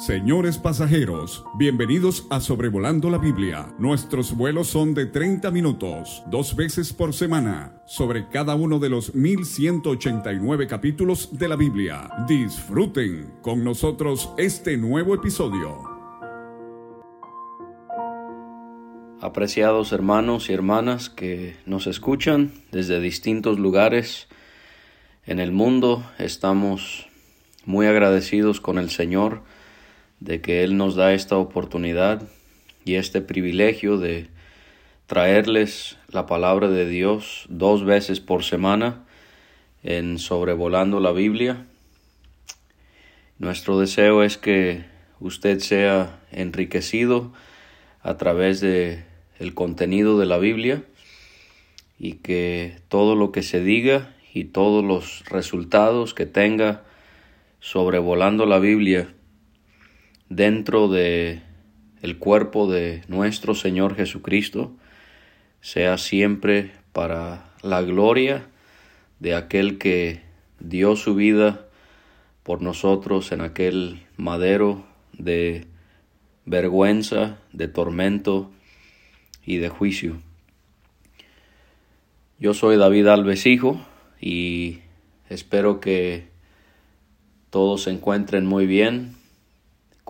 Señores pasajeros, bienvenidos a Sobrevolando la Biblia. Nuestros vuelos son de 30 minutos, dos veces por semana, sobre cada uno de los 1189 capítulos de la Biblia. Disfruten con nosotros este nuevo episodio. Apreciados hermanos y hermanas que nos escuchan desde distintos lugares en el mundo, estamos muy agradecidos con el Señor de que Él nos da esta oportunidad y este privilegio de traerles la palabra de Dios dos veces por semana en sobrevolando la Biblia. Nuestro deseo es que usted sea enriquecido a través de el contenido de la Biblia y que todo lo que se diga y todos los resultados que tenga sobrevolando la Biblia dentro de el cuerpo de nuestro Señor Jesucristo sea siempre para la gloria de aquel que dio su vida por nosotros en aquel madero de vergüenza, de tormento y de juicio. Yo soy David Alves Hijo y espero que todos se encuentren muy bien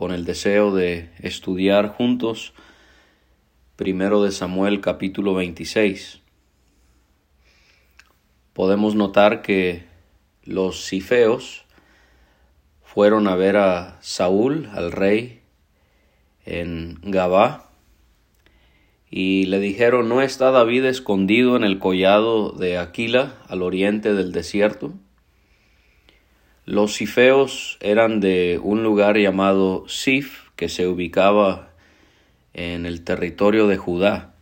con el deseo de estudiar juntos primero de Samuel capítulo 26. Podemos notar que los cifeos fueron a ver a Saúl, al rey, en Gabá, y le dijeron, ¿no está David escondido en el collado de Aquila, al oriente del desierto? Los cifeos eran de un lugar llamado Sif, que se ubicaba en el territorio de Judá.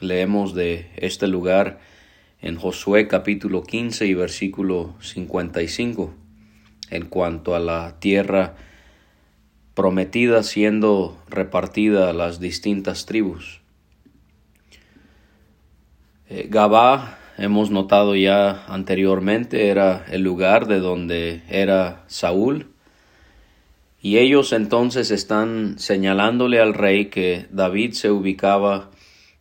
Leemos de este lugar en Josué capítulo 15 y versículo 55 en cuanto a la tierra prometida siendo repartida a las distintas tribus. Eh, Gabá hemos notado ya anteriormente, era el lugar de donde era Saúl. Y ellos entonces están señalándole al rey que David se ubicaba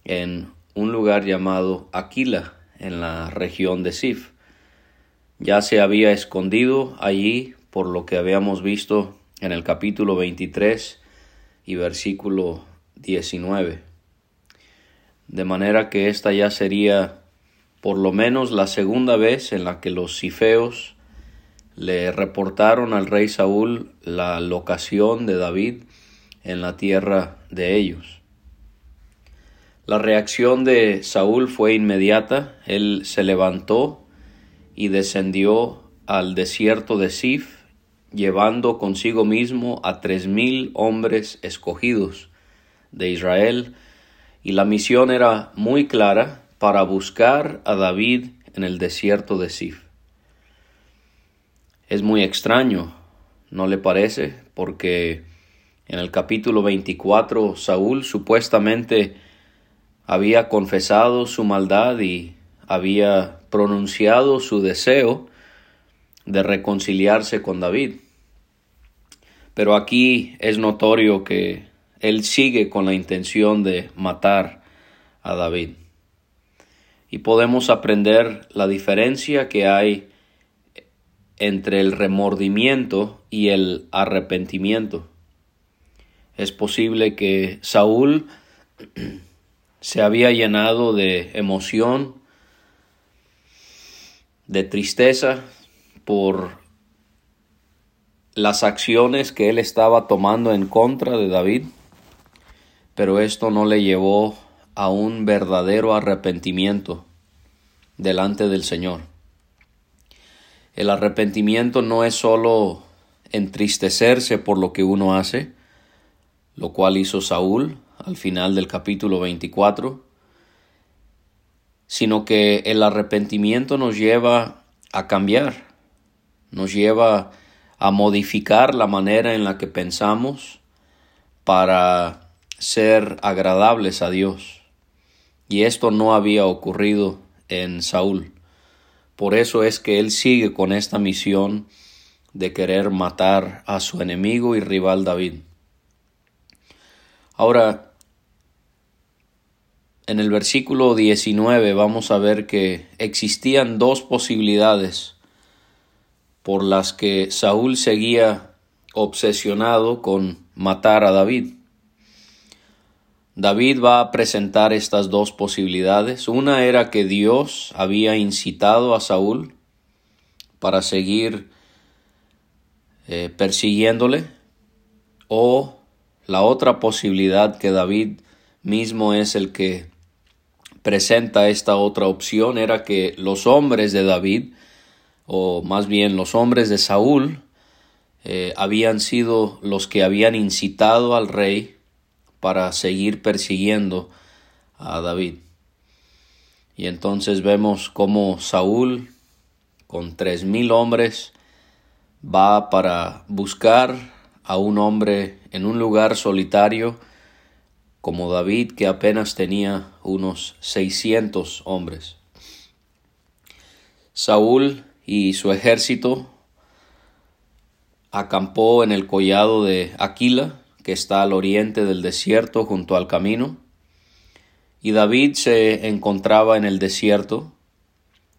en un lugar llamado Aquila, en la región de Sif. Ya se había escondido allí por lo que habíamos visto en el capítulo 23 y versículo 19. De manera que esta ya sería por lo menos la segunda vez en la que los cifeos le reportaron al rey Saúl la locación de David en la tierra de ellos. La reacción de Saúl fue inmediata, él se levantó y descendió al desierto de Sif, llevando consigo mismo a tres mil hombres escogidos de Israel, y la misión era muy clara, para buscar a David en el desierto de Sif. Es muy extraño, ¿no le parece? Porque en el capítulo 24 Saúl supuestamente había confesado su maldad y había pronunciado su deseo de reconciliarse con David. Pero aquí es notorio que él sigue con la intención de matar a David y podemos aprender la diferencia que hay entre el remordimiento y el arrepentimiento. Es posible que Saúl se había llenado de emoción, de tristeza por las acciones que él estaba tomando en contra de David, pero esto no le llevó a un verdadero arrepentimiento delante del Señor. El arrepentimiento no es sólo entristecerse por lo que uno hace, lo cual hizo Saúl al final del capítulo 24, sino que el arrepentimiento nos lleva a cambiar, nos lleva a modificar la manera en la que pensamos para ser agradables a Dios. Y esto no había ocurrido en Saúl. Por eso es que él sigue con esta misión de querer matar a su enemigo y rival David. Ahora, en el versículo 19 vamos a ver que existían dos posibilidades por las que Saúl seguía obsesionado con matar a David. David va a presentar estas dos posibilidades. Una era que Dios había incitado a Saúl para seguir eh, persiguiéndole o la otra posibilidad que David mismo es el que presenta esta otra opción era que los hombres de David, o más bien los hombres de Saúl, eh, habían sido los que habían incitado al rey para seguir persiguiendo a David. Y entonces vemos cómo Saúl, con tres mil hombres, va para buscar a un hombre en un lugar solitario como David que apenas tenía unos 600 hombres. Saúl y su ejército acampó en el collado de Aquila, que está al oriente del desierto junto al camino, y David se encontraba en el desierto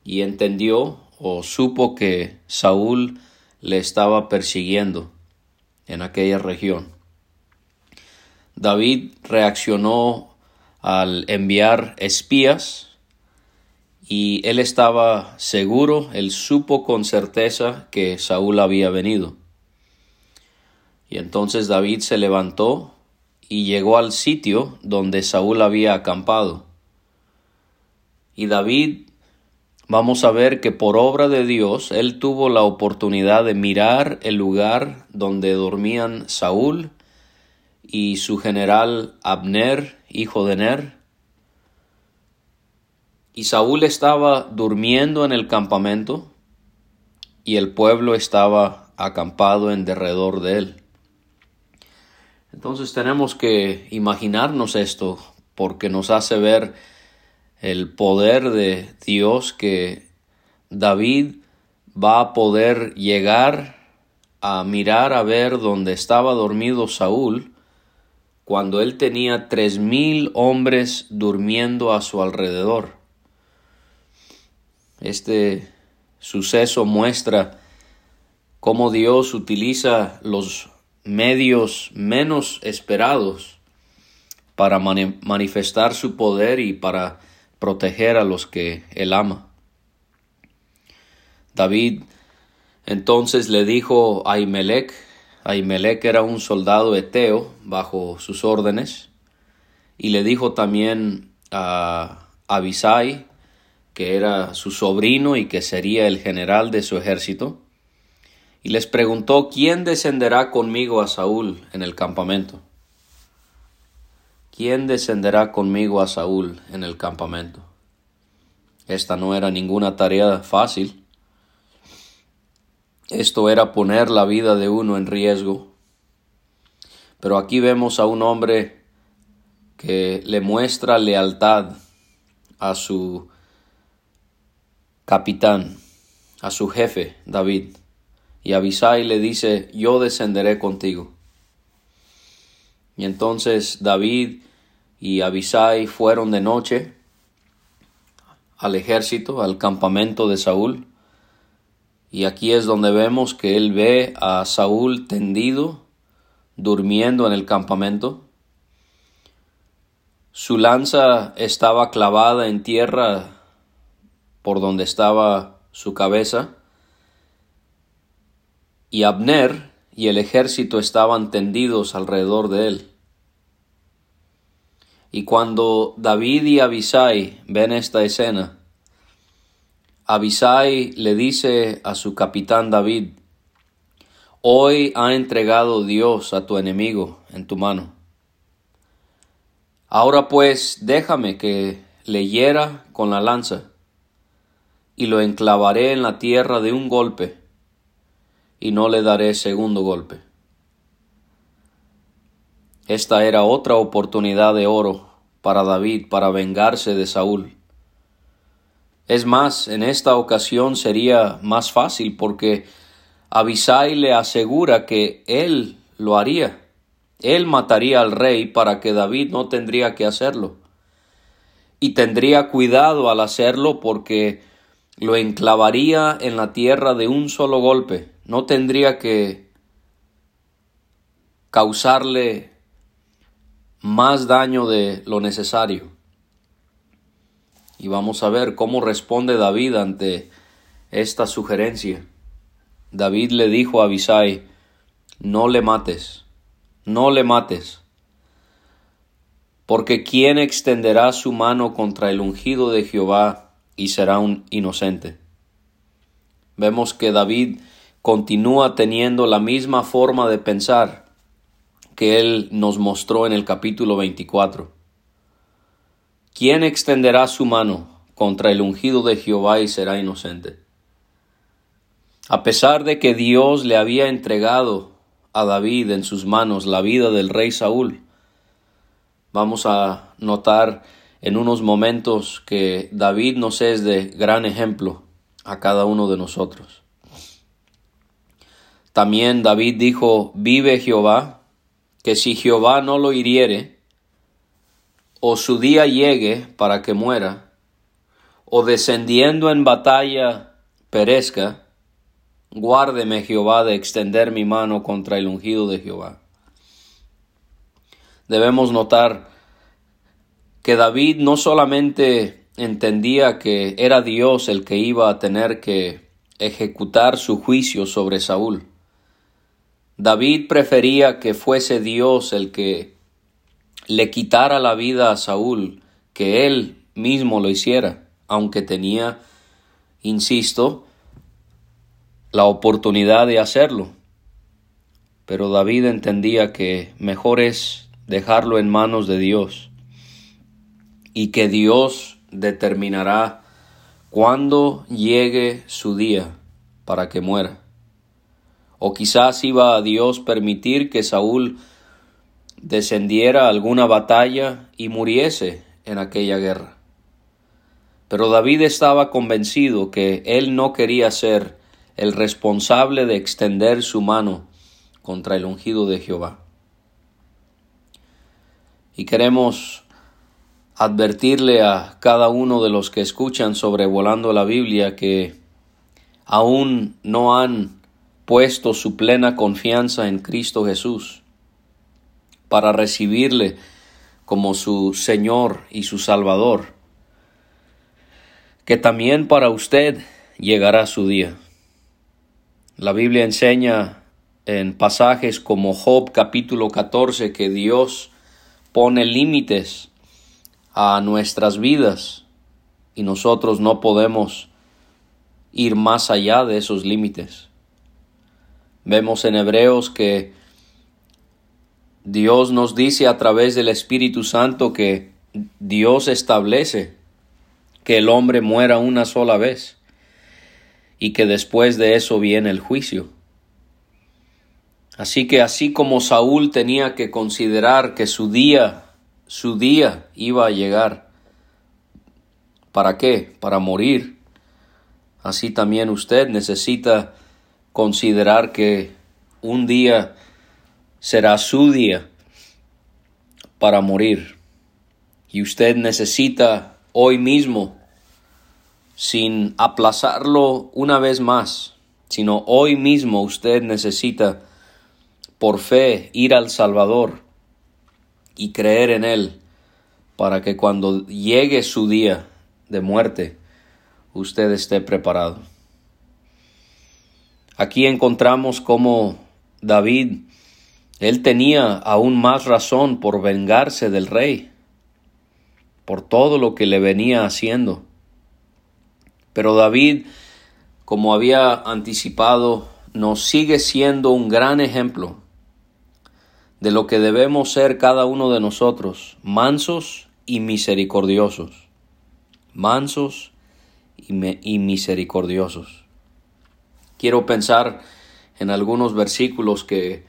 y entendió o supo que Saúl le estaba persiguiendo en aquella región. David reaccionó al enviar espías y él estaba seguro, él supo con certeza que Saúl había venido. Y entonces David se levantó y llegó al sitio donde Saúl había acampado. Y David, vamos a ver que por obra de Dios, él tuvo la oportunidad de mirar el lugar donde dormían Saúl y su general Abner, hijo de Ner. Y Saúl estaba durmiendo en el campamento y el pueblo estaba acampado en derredor de él. Entonces tenemos que imaginarnos esto porque nos hace ver el poder de Dios que David va a poder llegar a mirar a ver dónde estaba dormido Saúl cuando él tenía tres mil hombres durmiendo a su alrededor. Este suceso muestra cómo Dios utiliza los medios menos esperados para manifestar su poder y para proteger a los que él ama. David entonces le dijo a Imelec, Ahimelech era un soldado eteo bajo sus órdenes y le dijo también a Abisai, que era su sobrino y que sería el general de su ejército, y les preguntó quién descenderá conmigo a Saúl en el campamento. ¿Quién descenderá conmigo a Saúl en el campamento? Esta no era ninguna tarea fácil. Esto era poner la vida de uno en riesgo. Pero aquí vemos a un hombre que le muestra lealtad a su capitán, a su jefe, David. Y Abisai le dice, yo descenderé contigo. Y entonces David y Abisai fueron de noche al ejército, al campamento de Saúl. Y aquí es donde vemos que él ve a Saúl tendido, durmiendo en el campamento. Su lanza estaba clavada en tierra por donde estaba su cabeza. Y Abner y el ejército estaban tendidos alrededor de él. Y cuando David y Abisai ven esta escena, Abisai le dice a su capitán David, Hoy ha entregado Dios a tu enemigo en tu mano. Ahora pues déjame que le hiera con la lanza, y lo enclavaré en la tierra de un golpe, y no le daré segundo golpe. Esta era otra oportunidad de oro para David para vengarse de Saúl. Es más, en esta ocasión sería más fácil porque Abisai le asegura que él lo haría. Él mataría al rey para que David no tendría que hacerlo. Y tendría cuidado al hacerlo porque lo enclavaría en la tierra de un solo golpe. No tendría que causarle más daño de lo necesario. Y vamos a ver cómo responde David ante esta sugerencia. David le dijo a Abisai, no le mates, no le mates, porque ¿quién extenderá su mano contra el ungido de Jehová y será un inocente? Vemos que David continúa teniendo la misma forma de pensar que él nos mostró en el capítulo 24. ¿Quién extenderá su mano contra el ungido de Jehová y será inocente? A pesar de que Dios le había entregado a David en sus manos la vida del rey Saúl, vamos a notar en unos momentos que David nos es de gran ejemplo a cada uno de nosotros. También David dijo, vive Jehová, que si Jehová no lo hiriere, o su día llegue para que muera, o descendiendo en batalla perezca, Guárdeme Jehová de extender mi mano contra el ungido de Jehová. Debemos notar que David no solamente entendía que era Dios el que iba a tener que ejecutar su juicio sobre Saúl. David prefería que fuese Dios el que le quitara la vida a Saúl, que él mismo lo hiciera, aunque tenía, insisto, la oportunidad de hacerlo. Pero David entendía que mejor es dejarlo en manos de Dios y que Dios determinará cuándo llegue su día para que muera. O quizás iba a Dios permitir que Saúl descendiera a alguna batalla y muriese en aquella guerra. Pero David estaba convencido que él no quería ser el responsable de extender su mano contra el ungido de Jehová. Y queremos advertirle a cada uno de los que escuchan sobrevolando la Biblia que aún no han puesto su plena confianza en Cristo Jesús para recibirle como su Señor y su Salvador, que también para usted llegará su día. La Biblia enseña en pasajes como Job capítulo 14 que Dios pone límites a nuestras vidas y nosotros no podemos ir más allá de esos límites. Vemos en Hebreos que Dios nos dice a través del Espíritu Santo que Dios establece que el hombre muera una sola vez y que después de eso viene el juicio. Así que así como Saúl tenía que considerar que su día, su día iba a llegar, ¿para qué? Para morir. Así también usted necesita considerar que un día será su día para morir. Y usted necesita hoy mismo sin aplazarlo una vez más, sino hoy mismo usted necesita por fe ir al Salvador y creer en Él para que cuando llegue su día de muerte usted esté preparado. Aquí encontramos cómo David, él tenía aún más razón por vengarse del rey, por todo lo que le venía haciendo. Pero David, como había anticipado, nos sigue siendo un gran ejemplo de lo que debemos ser cada uno de nosotros, mansos y misericordiosos. Mansos y, misericordiosos. Quiero pensar en algunos versículos que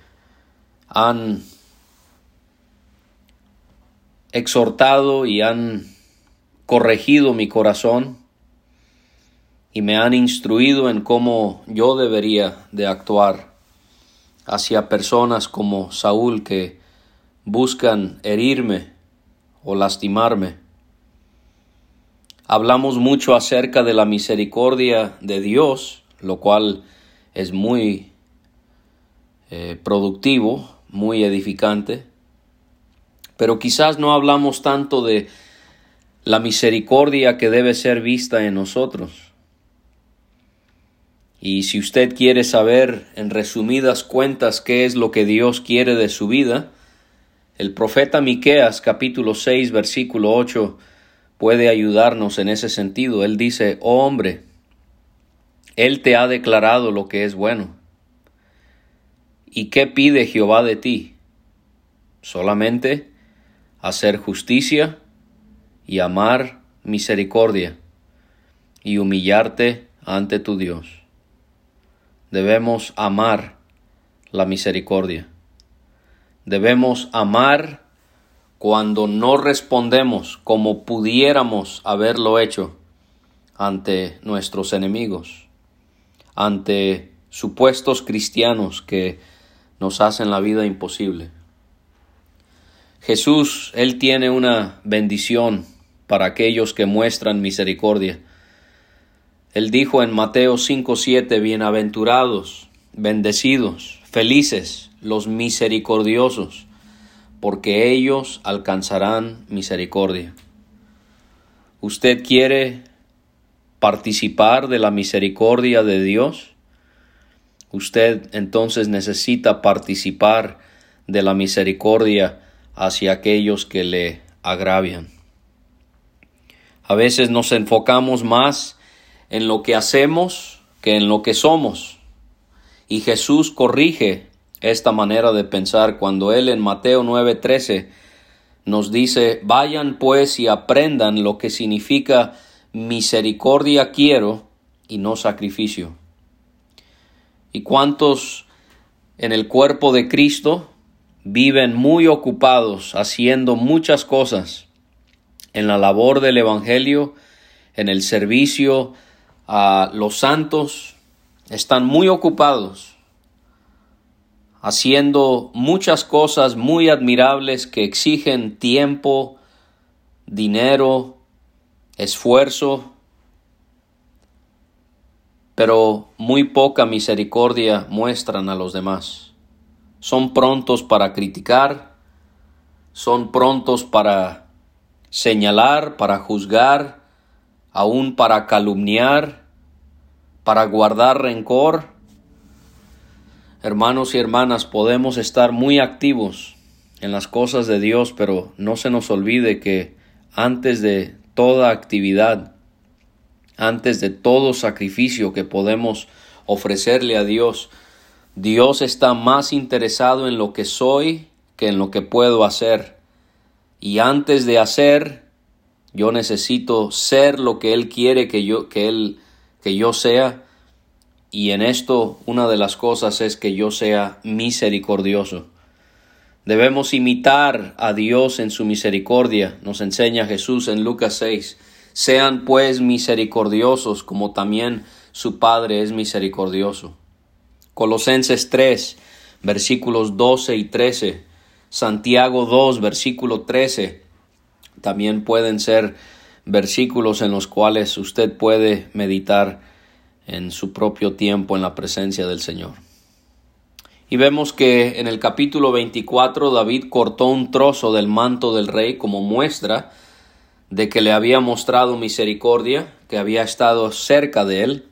han exhortado y han corregido mi corazón y me han instruido en cómo yo debería de actuar hacia personas como Saúl que buscan herirme o lastimarme. Hablamos mucho acerca de la misericordia de Dios, lo cual es muy eh, productivo, muy edificante, pero quizás no hablamos tanto de la misericordia que debe ser vista en nosotros. Y si usted quiere saber en resumidas cuentas qué es lo que Dios quiere de su vida, el profeta Miqueas capítulo 6 versículo 8 puede ayudarnos en ese sentido. Él dice, "Oh hombre, él te ha declarado lo que es bueno. ¿Y qué pide Jehová de ti? Solamente hacer justicia y amar misericordia y humillarte ante tu Dios. Debemos amar la misericordia. Debemos amar cuando no respondemos como pudiéramos haberlo hecho ante nuestros enemigos, ante supuestos cristianos que nos hacen la vida imposible. Jesús, Él tiene una bendición para aquellos que muestran misericordia. Él dijo en Mateo 5:7, bienaventurados, bendecidos, felices los misericordiosos, porque ellos alcanzarán misericordia. ¿Usted quiere participar de la misericordia de Dios? Usted entonces necesita participar de la misericordia hacia aquellos que le agravian. A veces nos enfocamos más en lo que hacemos que en lo que somos. Y Jesús corrige esta manera de pensar cuando Él en Mateo 9:13 nos dice, vayan pues y aprendan lo que significa misericordia quiero y no sacrificio. ¿Y cuántos en el cuerpo de Cristo viven muy ocupados haciendo muchas cosas en la labor del Evangelio, en el servicio a los santos, están muy ocupados haciendo muchas cosas muy admirables que exigen tiempo, dinero, esfuerzo, pero muy poca misericordia muestran a los demás son prontos para criticar, son prontos para señalar, para juzgar, aún para calumniar, para guardar rencor. Hermanos y hermanas, podemos estar muy activos en las cosas de Dios, pero no se nos olvide que antes de toda actividad, antes de todo sacrificio que podemos ofrecerle a Dios, Dios está más interesado en lo que soy que en lo que puedo hacer. Y antes de hacer, yo necesito ser lo que Él quiere que yo, que Él, que yo sea. Y en esto una de las cosas es que yo sea misericordioso. Debemos imitar a Dios en su misericordia, nos enseña Jesús en Lucas 6. Sean pues misericordiosos como también su Padre es misericordioso. Colosenses 3, versículos 12 y 13, Santiago 2, versículo 13, también pueden ser versículos en los cuales usted puede meditar en su propio tiempo en la presencia del Señor. Y vemos que en el capítulo 24 David cortó un trozo del manto del rey como muestra de que le había mostrado misericordia, que había estado cerca de él,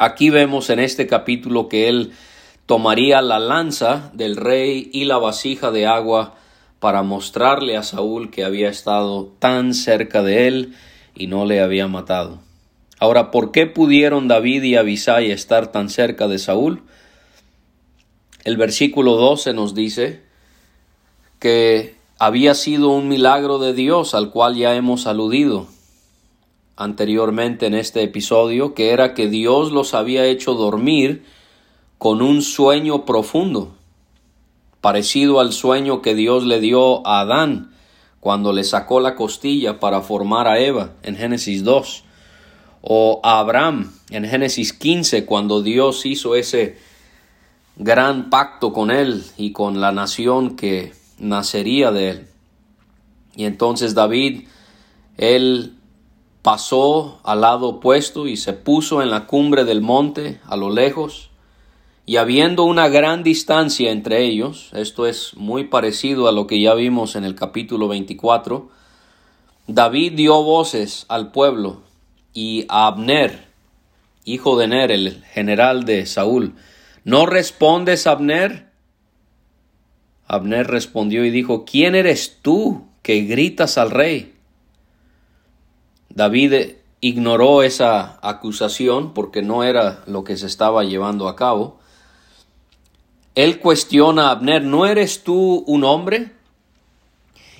Aquí vemos en este capítulo que él tomaría la lanza del rey y la vasija de agua para mostrarle a Saúl que había estado tan cerca de él y no le había matado. Ahora, ¿por qué pudieron David y Abisai estar tan cerca de Saúl? El versículo 12 nos dice que había sido un milagro de Dios al cual ya hemos aludido anteriormente en este episodio, que era que Dios los había hecho dormir con un sueño profundo, parecido al sueño que Dios le dio a Adán cuando le sacó la costilla para formar a Eva en Génesis 2, o a Abraham en Génesis 15 cuando Dios hizo ese gran pacto con él y con la nación que nacería de él. Y entonces David, él pasó al lado opuesto y se puso en la cumbre del monte a lo lejos, y habiendo una gran distancia entre ellos, esto es muy parecido a lo que ya vimos en el capítulo 24, David dio voces al pueblo y a Abner, hijo de Ner, el general de Saúl, ¿no respondes, Abner? Abner respondió y dijo, ¿quién eres tú que gritas al rey? David ignoró esa acusación porque no era lo que se estaba llevando a cabo. Él cuestiona a Abner, ¿no eres tú un hombre?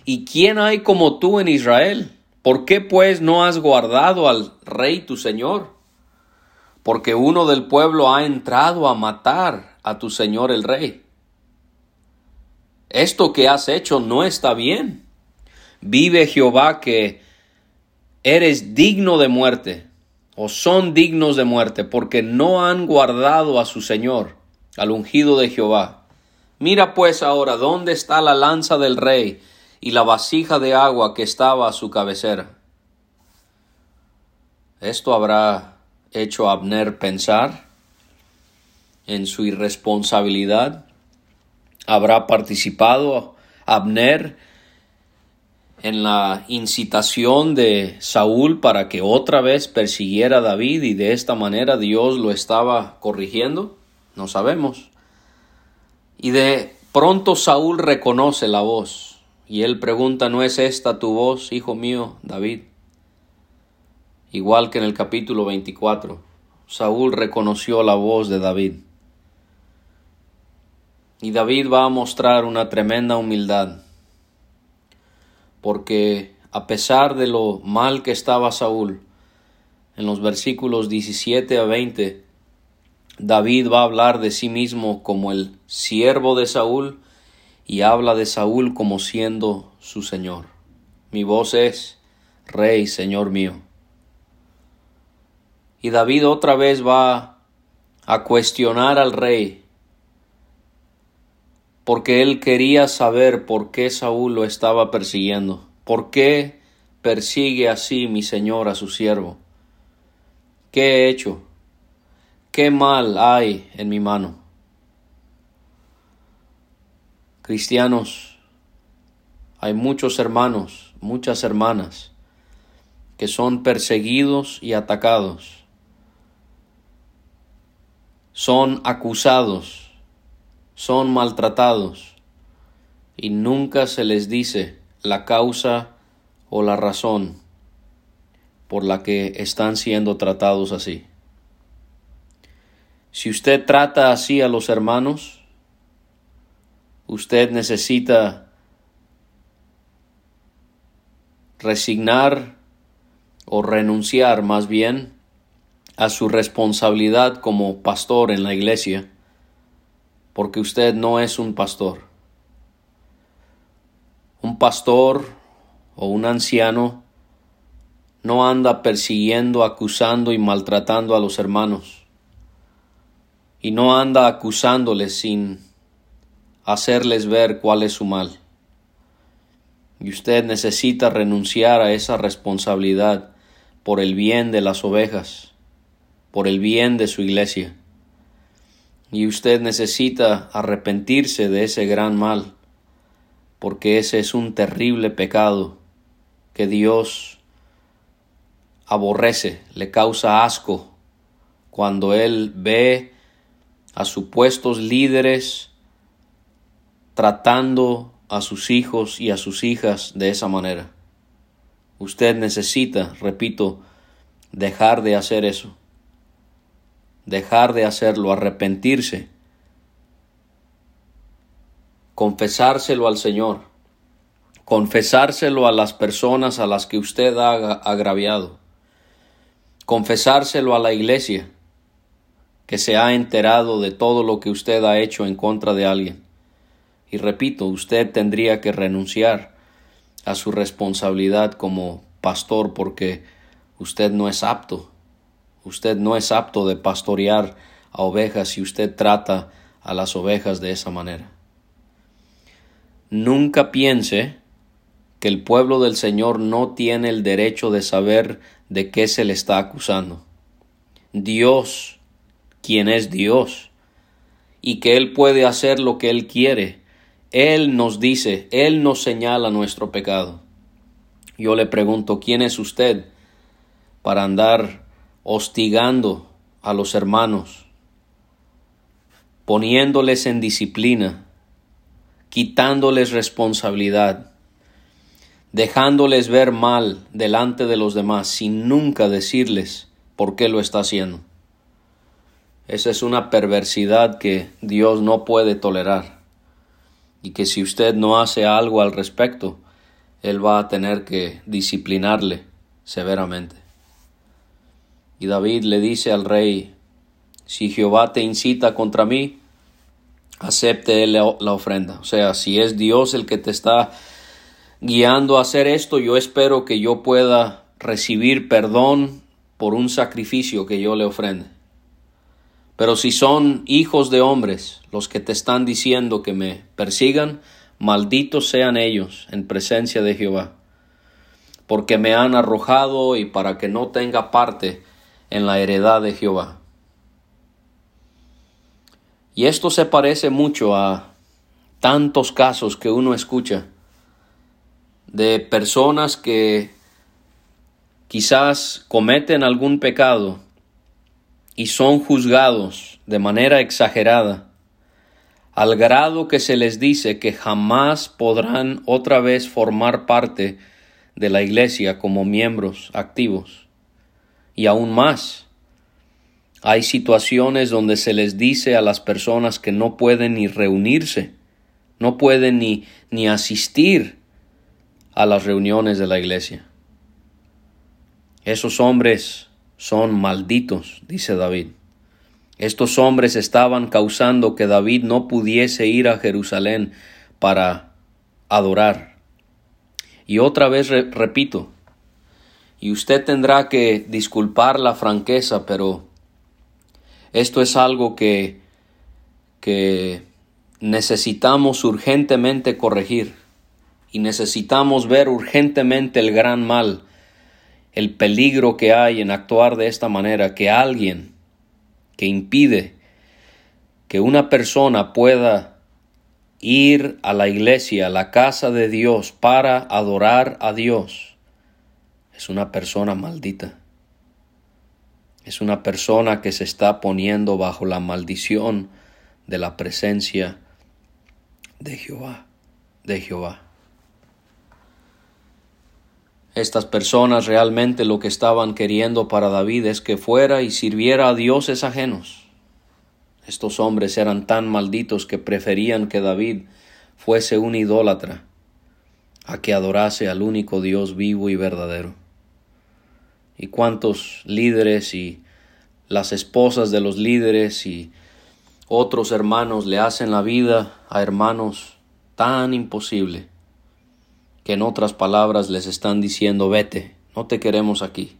¿Y quién hay como tú en Israel? ¿Por qué pues no has guardado al rey tu señor? Porque uno del pueblo ha entrado a matar a tu señor el rey. Esto que has hecho no está bien. Vive Jehová que eres digno de muerte, o son dignos de muerte, porque no han guardado a su Señor, al ungido de Jehová. Mira pues ahora dónde está la lanza del rey y la vasija de agua que estaba a su cabecera. Esto habrá hecho a Abner pensar en su irresponsabilidad. Habrá participado Abner en la incitación de Saúl para que otra vez persiguiera a David y de esta manera Dios lo estaba corrigiendo? No sabemos. Y de pronto Saúl reconoce la voz y él pregunta, ¿no es esta tu voz, hijo mío, David? Igual que en el capítulo 24, Saúl reconoció la voz de David. Y David va a mostrar una tremenda humildad porque a pesar de lo mal que estaba Saúl, en los versículos 17 a 20, David va a hablar de sí mismo como el siervo de Saúl y habla de Saúl como siendo su Señor. Mi voz es, Rey, Señor mío. Y David otra vez va a cuestionar al rey porque él quería saber por qué Saúl lo estaba persiguiendo. ¿Por qué persigue así mi señor a su siervo? ¿Qué he hecho? ¿Qué mal hay en mi mano? Cristianos, hay muchos hermanos, muchas hermanas que son perseguidos y atacados, son acusados son maltratados y nunca se les dice la causa o la razón por la que están siendo tratados así. Si usted trata así a los hermanos, usted necesita resignar o renunciar más bien a su responsabilidad como pastor en la iglesia porque usted no es un pastor. Un pastor o un anciano no anda persiguiendo, acusando y maltratando a los hermanos. Y no anda acusándoles sin hacerles ver cuál es su mal. Y usted necesita renunciar a esa responsabilidad por el bien de las ovejas, por el bien de su iglesia y usted necesita arrepentirse de ese gran mal, porque ese es un terrible pecado que Dios aborrece, le causa asco cuando Él ve a supuestos líderes tratando a sus hijos y a sus hijas de esa manera. Usted necesita, repito, dejar de hacer eso dejar de hacerlo, arrepentirse, confesárselo al Señor, confesárselo a las personas a las que usted ha agraviado, confesárselo a la iglesia que se ha enterado de todo lo que usted ha hecho en contra de alguien. Y repito, usted tendría que renunciar a su responsabilidad como pastor porque usted no es apto Usted no es apto de pastorear a ovejas si usted trata a las ovejas de esa manera. Nunca piense que el pueblo del Señor no tiene el derecho de saber de qué se le está acusando. Dios, quien es Dios, y que Él puede hacer lo que Él quiere, Él nos dice, Él nos señala nuestro pecado. Yo le pregunto, ¿quién es usted para andar hostigando a los hermanos, poniéndoles en disciplina, quitándoles responsabilidad, dejándoles ver mal delante de los demás sin nunca decirles por qué lo está haciendo. Esa es una perversidad que Dios no puede tolerar y que si usted no hace algo al respecto, Él va a tener que disciplinarle severamente. Y David le dice al rey, si Jehová te incita contra mí, acepte él la, ofrenda. O sea, si es Dios el que te está guiando a hacer esto, yo espero que yo pueda recibir perdón por un sacrificio que yo le ofrende. Pero si son hijos de hombres los que te están diciendo que me persigan, malditos sean ellos en presencia de Jehová, porque me han arrojado y para que no tenga parte en la heredad de Jehová. Y esto se parece mucho a tantos casos que uno escucha de personas que quizás cometen algún pecado y son juzgados de manera exagerada, al grado que se les dice que jamás podrán otra vez formar parte de la iglesia como miembros activos y aún más. Hay situaciones donde se les dice a las personas que no pueden ni reunirse, no pueden ni, ni asistir a las reuniones de la iglesia. Esos hombres son malditos, dice David. Estos hombres estaban causando que David no pudiese ir a Jerusalén para adorar. Y otra vez repito, y usted tendrá que disculpar la franqueza, pero esto es algo que, que necesitamos urgentemente corregir. Y necesitamos ver urgentemente el gran mal, el peligro que hay en actuar de esta manera, que alguien que impide que una persona pueda ir a la iglesia, a la casa de Dios, para adorar a Dios, es una persona maldita. Es una persona que se está poniendo bajo la maldición de la presencia de Jehová, de Jehová. Estas personas realmente lo que estaban queriendo para David es que fuera y sirviera a dioses ajenos. Estos hombres eran tan malditos que preferían que David fuese un idólatra a que adorase al único Dios vivo y verdadero y cuántos líderes y las esposas de los líderes y otros hermanos le hacen la vida a hermanos tan imposible que en otras palabras les están diciendo vete, no te queremos aquí.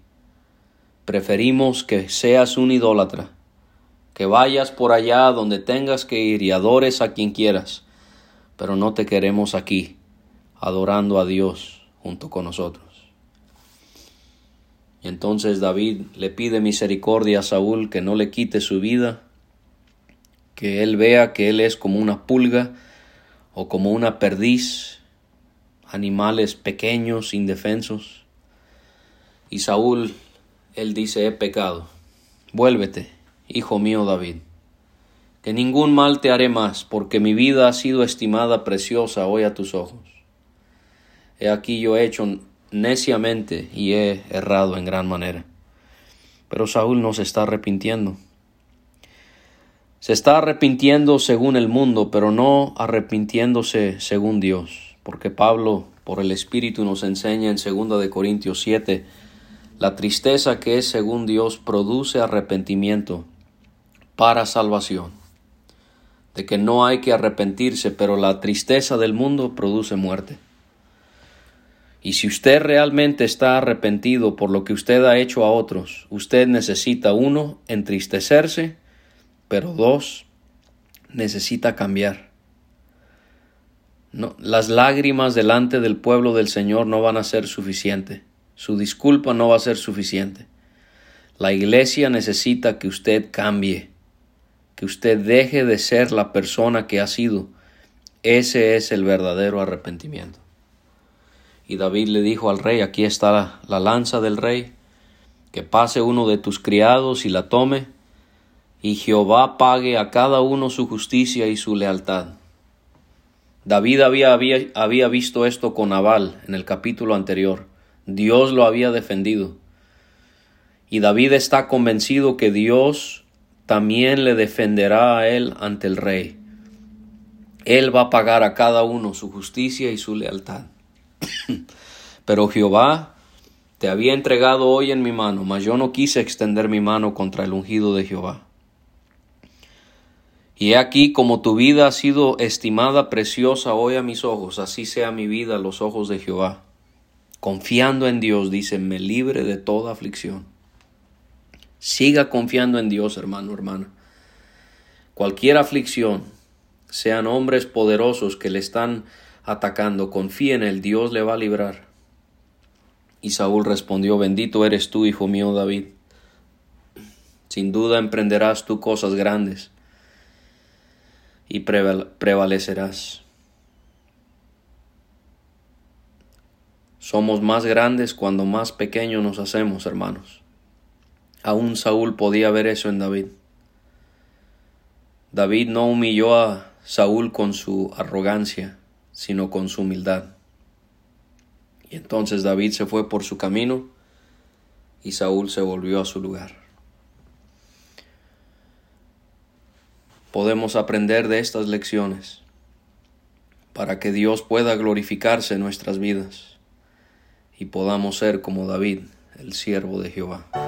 Preferimos que seas un idólatra, que vayas por allá donde tengas que ir y adores a quien quieras, pero no te queremos aquí, adorando a Dios junto con nosotros. Entonces David le pide misericordia a Saúl que no le quite su vida, que él vea que él es como una pulga o como una perdiz, animales pequeños, indefensos. Y Saúl, él dice, he pecado. Vuélvete, hijo mío David, que ningún mal te haré más, porque mi vida ha sido estimada preciosa hoy a tus ojos. He aquí yo he hecho neciamente y he errado en gran manera. Pero Saúl no se está arrepintiendo. Se está arrepintiendo según el mundo, pero no arrepintiéndose según Dios, porque Pablo por el Espíritu nos enseña en 2 de Corintios 7 la tristeza que es según Dios produce arrepentimiento para salvación. De que no hay que arrepentirse, pero la tristeza del mundo produce muerte. Y si usted realmente está arrepentido por lo que usted ha hecho a otros, usted necesita uno, entristecerse, pero dos, necesita cambiar. Las lágrimas delante del pueblo del Señor no van a ser suficiente. Su disculpa no va a ser suficiente. La iglesia necesita que usted cambie, que usted deje de ser la persona que ha sido. Ese es el verdadero arrepentimiento. Y David le dijo al rey, aquí está la, la lanza del rey, que pase uno de tus criados y la tome, y Jehová pague a cada uno su justicia y su lealtad. David había, había, visto esto con Nabal en el capítulo anterior. Dios lo había defendido. Y David está convencido que Dios también le defenderá a él ante el rey. Él va a pagar a cada uno su justicia y su lealtad. Pero Jehová te había entregado hoy en mi mano, mas yo no quise extender mi mano contra el ungido de Jehová. Y he aquí como tu vida ha sido estimada preciosa hoy a mis ojos, así sea mi vida a los ojos de Jehová. Confiando en Dios, dice, me libre de toda aflicción. Siga confiando en Dios, hermano, hermana. Cualquier aflicción, sean hombres poderosos que le están atacando, confíe en el Dios le va a librar. Y Saúl respondió, bendito eres tú, hijo mío David. Sin duda emprenderás tú cosas grandes y prevalecerás. Somos más grandes cuando más pequeños nos hacemos, hermanos. Aún Saúl podía ver eso en David. David no humilló a Saúl con su arrogancia, sino con su humildad. Y entonces David se fue por su camino y Saúl se volvió a su lugar. podemos aprender de estas lecciones para que Dios pueda glorificarse en nuestras vidas y podamos ser como David, el siervo de Jehová.